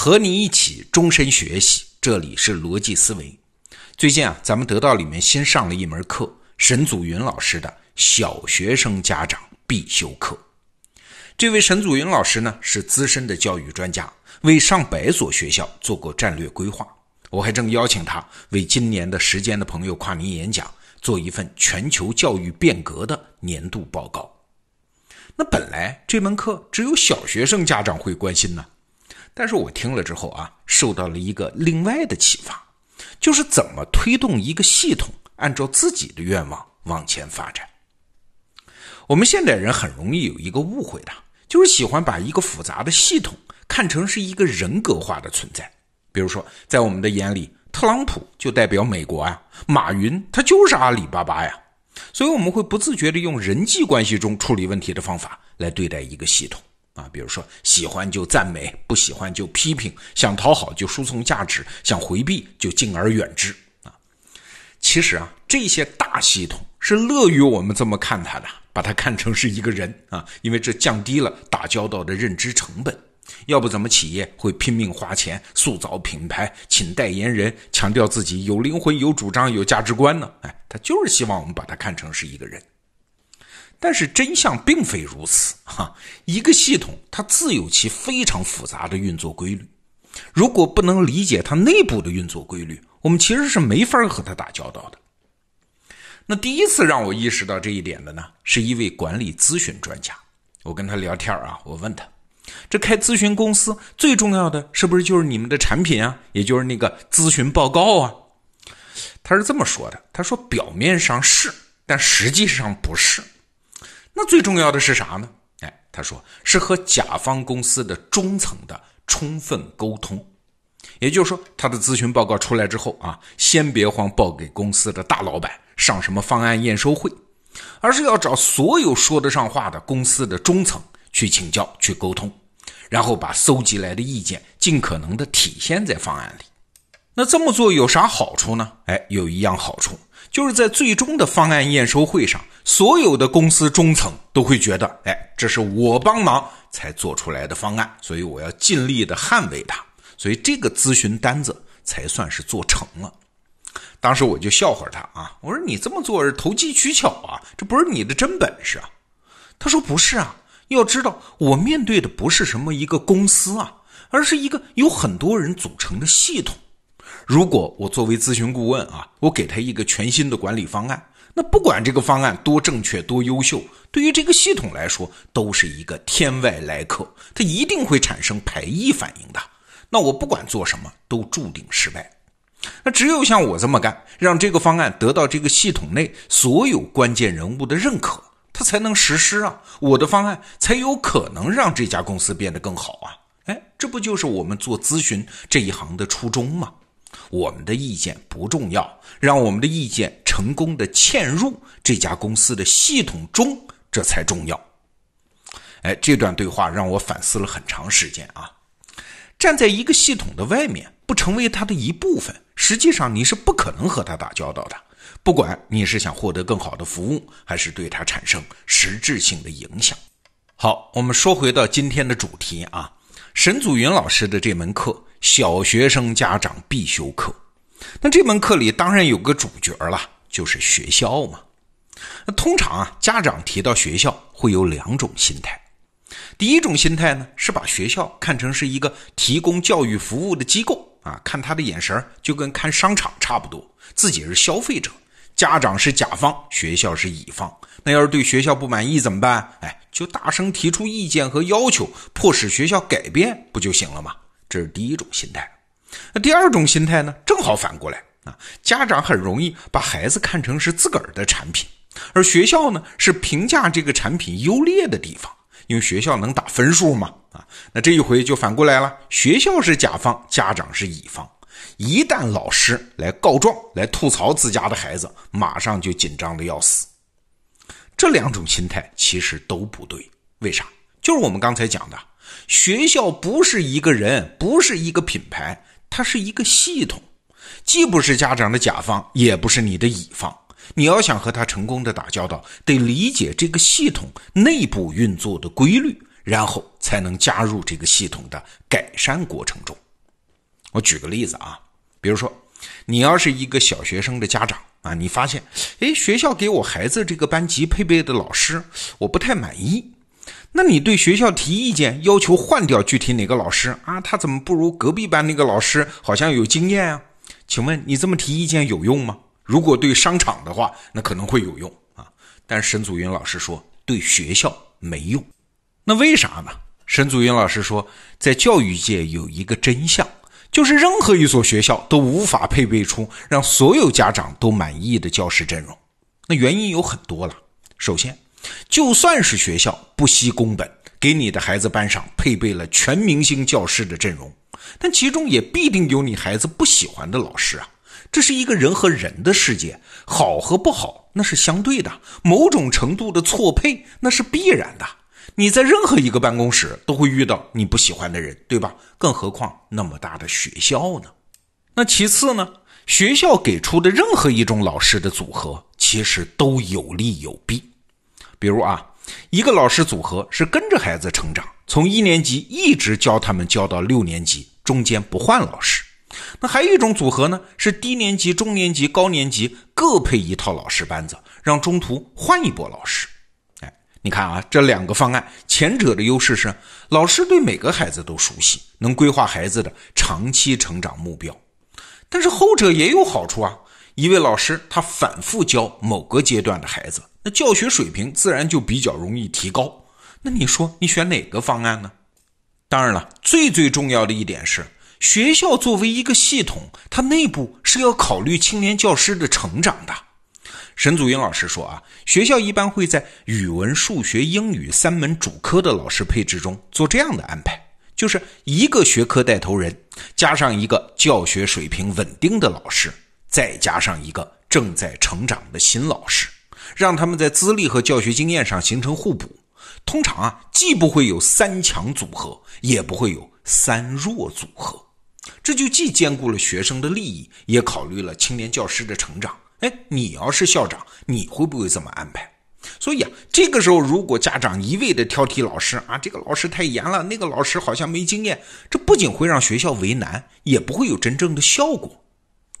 和你一起终身学习，这里是逻辑思维。最近啊，咱们得到里面新上了一门课，沈祖云老师的小学生家长必修课。这位沈祖云老师呢，是资深的教育专家，为上百所学校做过战略规划。我还正邀请他为今年的时间的朋友跨年演讲做一份全球教育变革的年度报告。那本来这门课只有小学生家长会关心呢。但是我听了之后啊，受到了一个另外的启发，就是怎么推动一个系统按照自己的愿望往前发展。我们现代人很容易有一个误会的，就是喜欢把一个复杂的系统看成是一个人格化的存在。比如说，在我们的眼里，特朗普就代表美国呀，马云他就是阿里巴巴呀，所以我们会不自觉地用人际关系中处理问题的方法来对待一个系统。啊，比如说喜欢就赞美，不喜欢就批评，想讨好就输送价值，想回避就敬而远之啊。其实啊，这些大系统是乐于我们这么看它的，把它看成是一个人啊，因为这降低了打交道的认知成本。要不怎么企业会拼命花钱塑造品牌，请代言人，强调自己有灵魂、有主张、有价值观呢？哎，他就是希望我们把它看成是一个人。但是真相并非如此哈，一个系统它自有其非常复杂的运作规律，如果不能理解它内部的运作规律，我们其实是没法和它打交道的。那第一次让我意识到这一点的呢，是一位管理咨询专家。我跟他聊天啊，我问他，这开咨询公司最重要的是不是就是你们的产品啊，也就是那个咨询报告啊？他是这么说的，他说表面上是，但实际上不是。那最重要的是啥呢？哎，他说是和甲方公司的中层的充分沟通，也就是说，他的咨询报告出来之后啊，先别慌报给公司的大老板上什么方案验收会，而是要找所有说得上话的公司的中层去请教、去沟通，然后把搜集来的意见尽可能的体现在方案里。那这么做有啥好处呢？哎，有一样好处。就是在最终的方案验收会上，所有的公司中层都会觉得，哎，这是我帮忙才做出来的方案，所以我要尽力的捍卫它，所以这个咨询单子才算是做成了。当时我就笑话他啊，我说你这么做是投机取巧啊，这不是你的真本事啊。他说不是啊，要知道我面对的不是什么一个公司啊，而是一个有很多人组成的系统。如果我作为咨询顾问啊，我给他一个全新的管理方案，那不管这个方案多正确、多优秀，对于这个系统来说都是一个天外来客，它一定会产生排异反应的。那我不管做什么都注定失败。那只有像我这么干，让这个方案得到这个系统内所有关键人物的认可，它才能实施啊，我的方案才有可能让这家公司变得更好啊。哎，这不就是我们做咨询这一行的初衷吗？我们的意见不重要，让我们的意见成功的嵌入这家公司的系统中，这才重要。哎，这段对话让我反思了很长时间啊！站在一个系统的外面，不成为它的一部分，实际上你是不可能和它打交道的。不管你是想获得更好的服务，还是对它产生实质性的影响。好，我们说回到今天的主题啊，沈祖云老师的这门课。小学生家长必修课，那这门课里当然有个主角了，就是学校嘛。那通常啊，家长提到学校会有两种心态。第一种心态呢，是把学校看成是一个提供教育服务的机构啊，看他的眼神就跟看商场差不多，自己是消费者，家长是甲方，学校是乙方。那要是对学校不满意怎么办？哎，就大声提出意见和要求，迫使学校改变，不就行了吗？这是第一种心态，那第二种心态呢？正好反过来啊，家长很容易把孩子看成是自个儿的产品，而学校呢是评价这个产品优劣的地方，因为学校能打分数嘛啊。那这一回就反过来了，学校是甲方，家长是乙方。一旦老师来告状、来吐槽自家的孩子，马上就紧张的要死。这两种心态其实都不对，为啥？就是我们刚才讲的。学校不是一个人，不是一个品牌，它是一个系统，既不是家长的甲方，也不是你的乙方。你要想和他成功的打交道，得理解这个系统内部运作的规律，然后才能加入这个系统的改善过程中。我举个例子啊，比如说你要是一个小学生的家长啊，你发现，哎，学校给我孩子这个班级配备的老师，我不太满意。那你对学校提意见，要求换掉具体哪个老师啊？他怎么不如隔壁班那个老师？好像有经验啊？请问你这么提意见有用吗？如果对商场的话，那可能会有用啊。但沈祖云老师说，对学校没用。那为啥呢？沈祖云老师说，在教育界有一个真相，就是任何一所学校都无法配备出让所有家长都满意的教师阵容。那原因有很多了。首先，就算是学校不惜工本给你的孩子班上配备了全明星教师的阵容，但其中也必定有你孩子不喜欢的老师啊。这是一个人和人的世界，好和不好那是相对的，某种程度的错配那是必然的。你在任何一个办公室都会遇到你不喜欢的人，对吧？更何况那么大的学校呢？那其次呢？学校给出的任何一种老师的组合，其实都有利有弊。比如啊，一个老师组合是跟着孩子成长，从一年级一直教他们教到六年级，中间不换老师。那还有一种组合呢，是低年级、中年级、高年级各配一套老师班子，让中途换一波老师。哎，你看啊，这两个方案，前者的优势是老师对每个孩子都熟悉，能规划孩子的长期成长目标；但是后者也有好处啊。一位老师他反复教某个阶段的孩子，教学水平自然就比较容易提高。那你说你选哪个方案呢？当然了，最最重要的一点是，学校作为一个系统，它内部是要考虑青年教师的成长的。沈祖英老师说啊，学校一般会在语文、数学、英语三门主科的老师配置中做这样的安排，就是一个学科带头人，加上一个教学水平稳定的老师。再加上一个正在成长的新老师，让他们在资历和教学经验上形成互补。通常啊，既不会有三强组合，也不会有三弱组合。这就既兼顾了学生的利益，也考虑了青年教师的成长。哎，你要是校长，你会不会这么安排？所以啊，这个时候如果家长一味的挑剔老师啊，这个老师太严了，那个老师好像没经验，这不仅会让学校为难，也不会有真正的效果。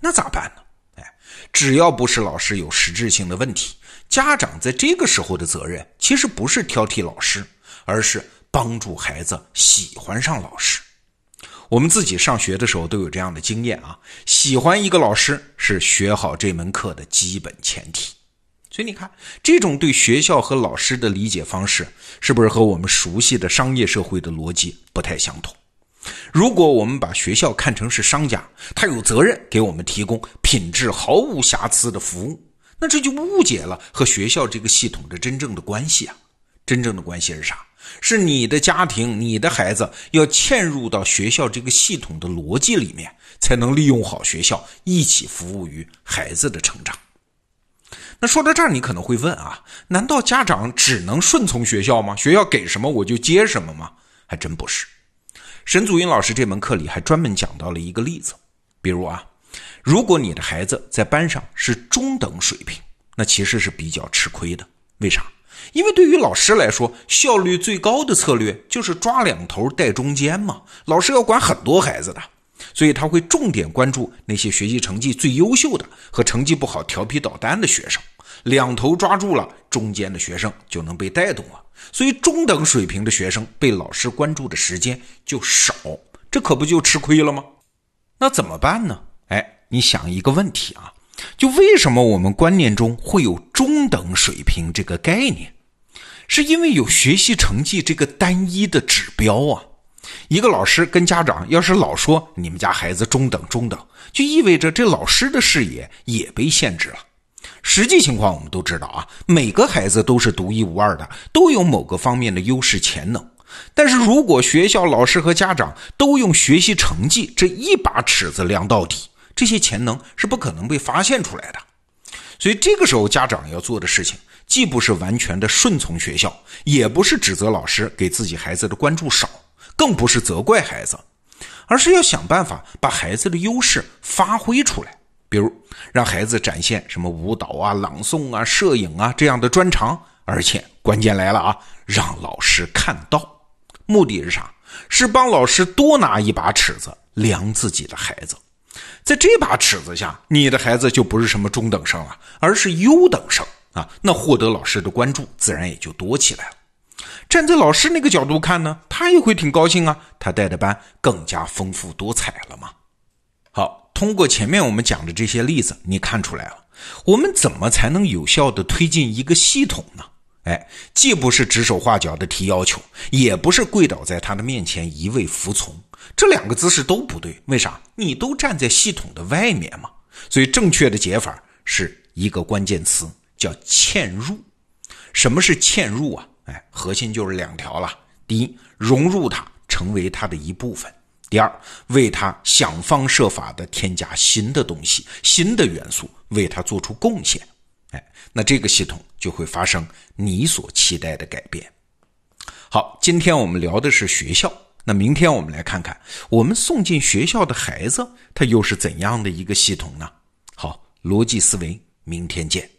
那咋办呢？哎，只要不是老师有实质性的问题，家长在这个时候的责任其实不是挑剔老师，而是帮助孩子喜欢上老师。我们自己上学的时候都有这样的经验啊，喜欢一个老师是学好这门课的基本前提。所以你看，这种对学校和老师的理解方式，是不是和我们熟悉的商业社会的逻辑不太相同？如果我们把学校看成是商家，他有责任给我们提供品质毫无瑕疵的服务，那这就误解了和学校这个系统的真正的关系啊！真正的关系是啥？是你的家庭、你的孩子要嵌入到学校这个系统的逻辑里面，才能利用好学校，一起服务于孩子的成长。那说到这儿，你可能会问啊，难道家长只能顺从学校吗？学校给什么我就接什么吗？还真不是。沈祖英老师这门课里还专门讲到了一个例子，比如啊，如果你的孩子在班上是中等水平，那其实是比较吃亏的。为啥？因为对于老师来说，效率最高的策略就是抓两头带中间嘛。老师要管很多孩子的，所以他会重点关注那些学习成绩最优秀的和成绩不好、调皮捣蛋的学生。两头抓住了，中间的学生就能被带动了，所以中等水平的学生被老师关注的时间就少，这可不就吃亏了吗？那怎么办呢？哎，你想一个问题啊，就为什么我们观念中会有中等水平这个概念？是因为有学习成绩这个单一的指标啊。一个老师跟家长要是老说你们家孩子中等中等，就意味着这老师的视野也被限制了。实际情况我们都知道啊，每个孩子都是独一无二的，都有某个方面的优势潜能。但是如果学校老师和家长都用学习成绩这一把尺子量到底，这些潜能是不可能被发现出来的。所以这个时候家长要做的事情，既不是完全的顺从学校，也不是指责老师给自己孩子的关注少，更不是责怪孩子，而是要想办法把孩子的优势发挥出来。比如让孩子展现什么舞蹈啊、朗诵啊、摄影啊这样的专长，而且关键来了啊，让老师看到，目的是啥？是帮老师多拿一把尺子量自己的孩子。在这把尺子下，你的孩子就不是什么中等生了，而是优等生啊！那获得老师的关注，自然也就多起来了。站在老师那个角度看呢，他也会挺高兴啊，他带的班更加丰富多彩了嘛。好，通过前面我们讲的这些例子，你看出来了，我们怎么才能有效的推进一个系统呢？哎，既不是指手画脚的提要求，也不是跪倒在他的面前一味服从，这两个姿势都不对。为啥？你都站在系统的外面嘛。所以正确的解法是一个关键词，叫嵌入。什么是嵌入啊？哎，核心就是两条了。第一，融入它，成为它的一部分；第二，为它想方设法的添加新的东西、新的元素，为它做出贡献。哎，那这个系统就会发生你所期待的改变。好，今天我们聊的是学校，那明天我们来看看我们送进学校的孩子，他又是怎样的一个系统呢？好，逻辑思维，明天见。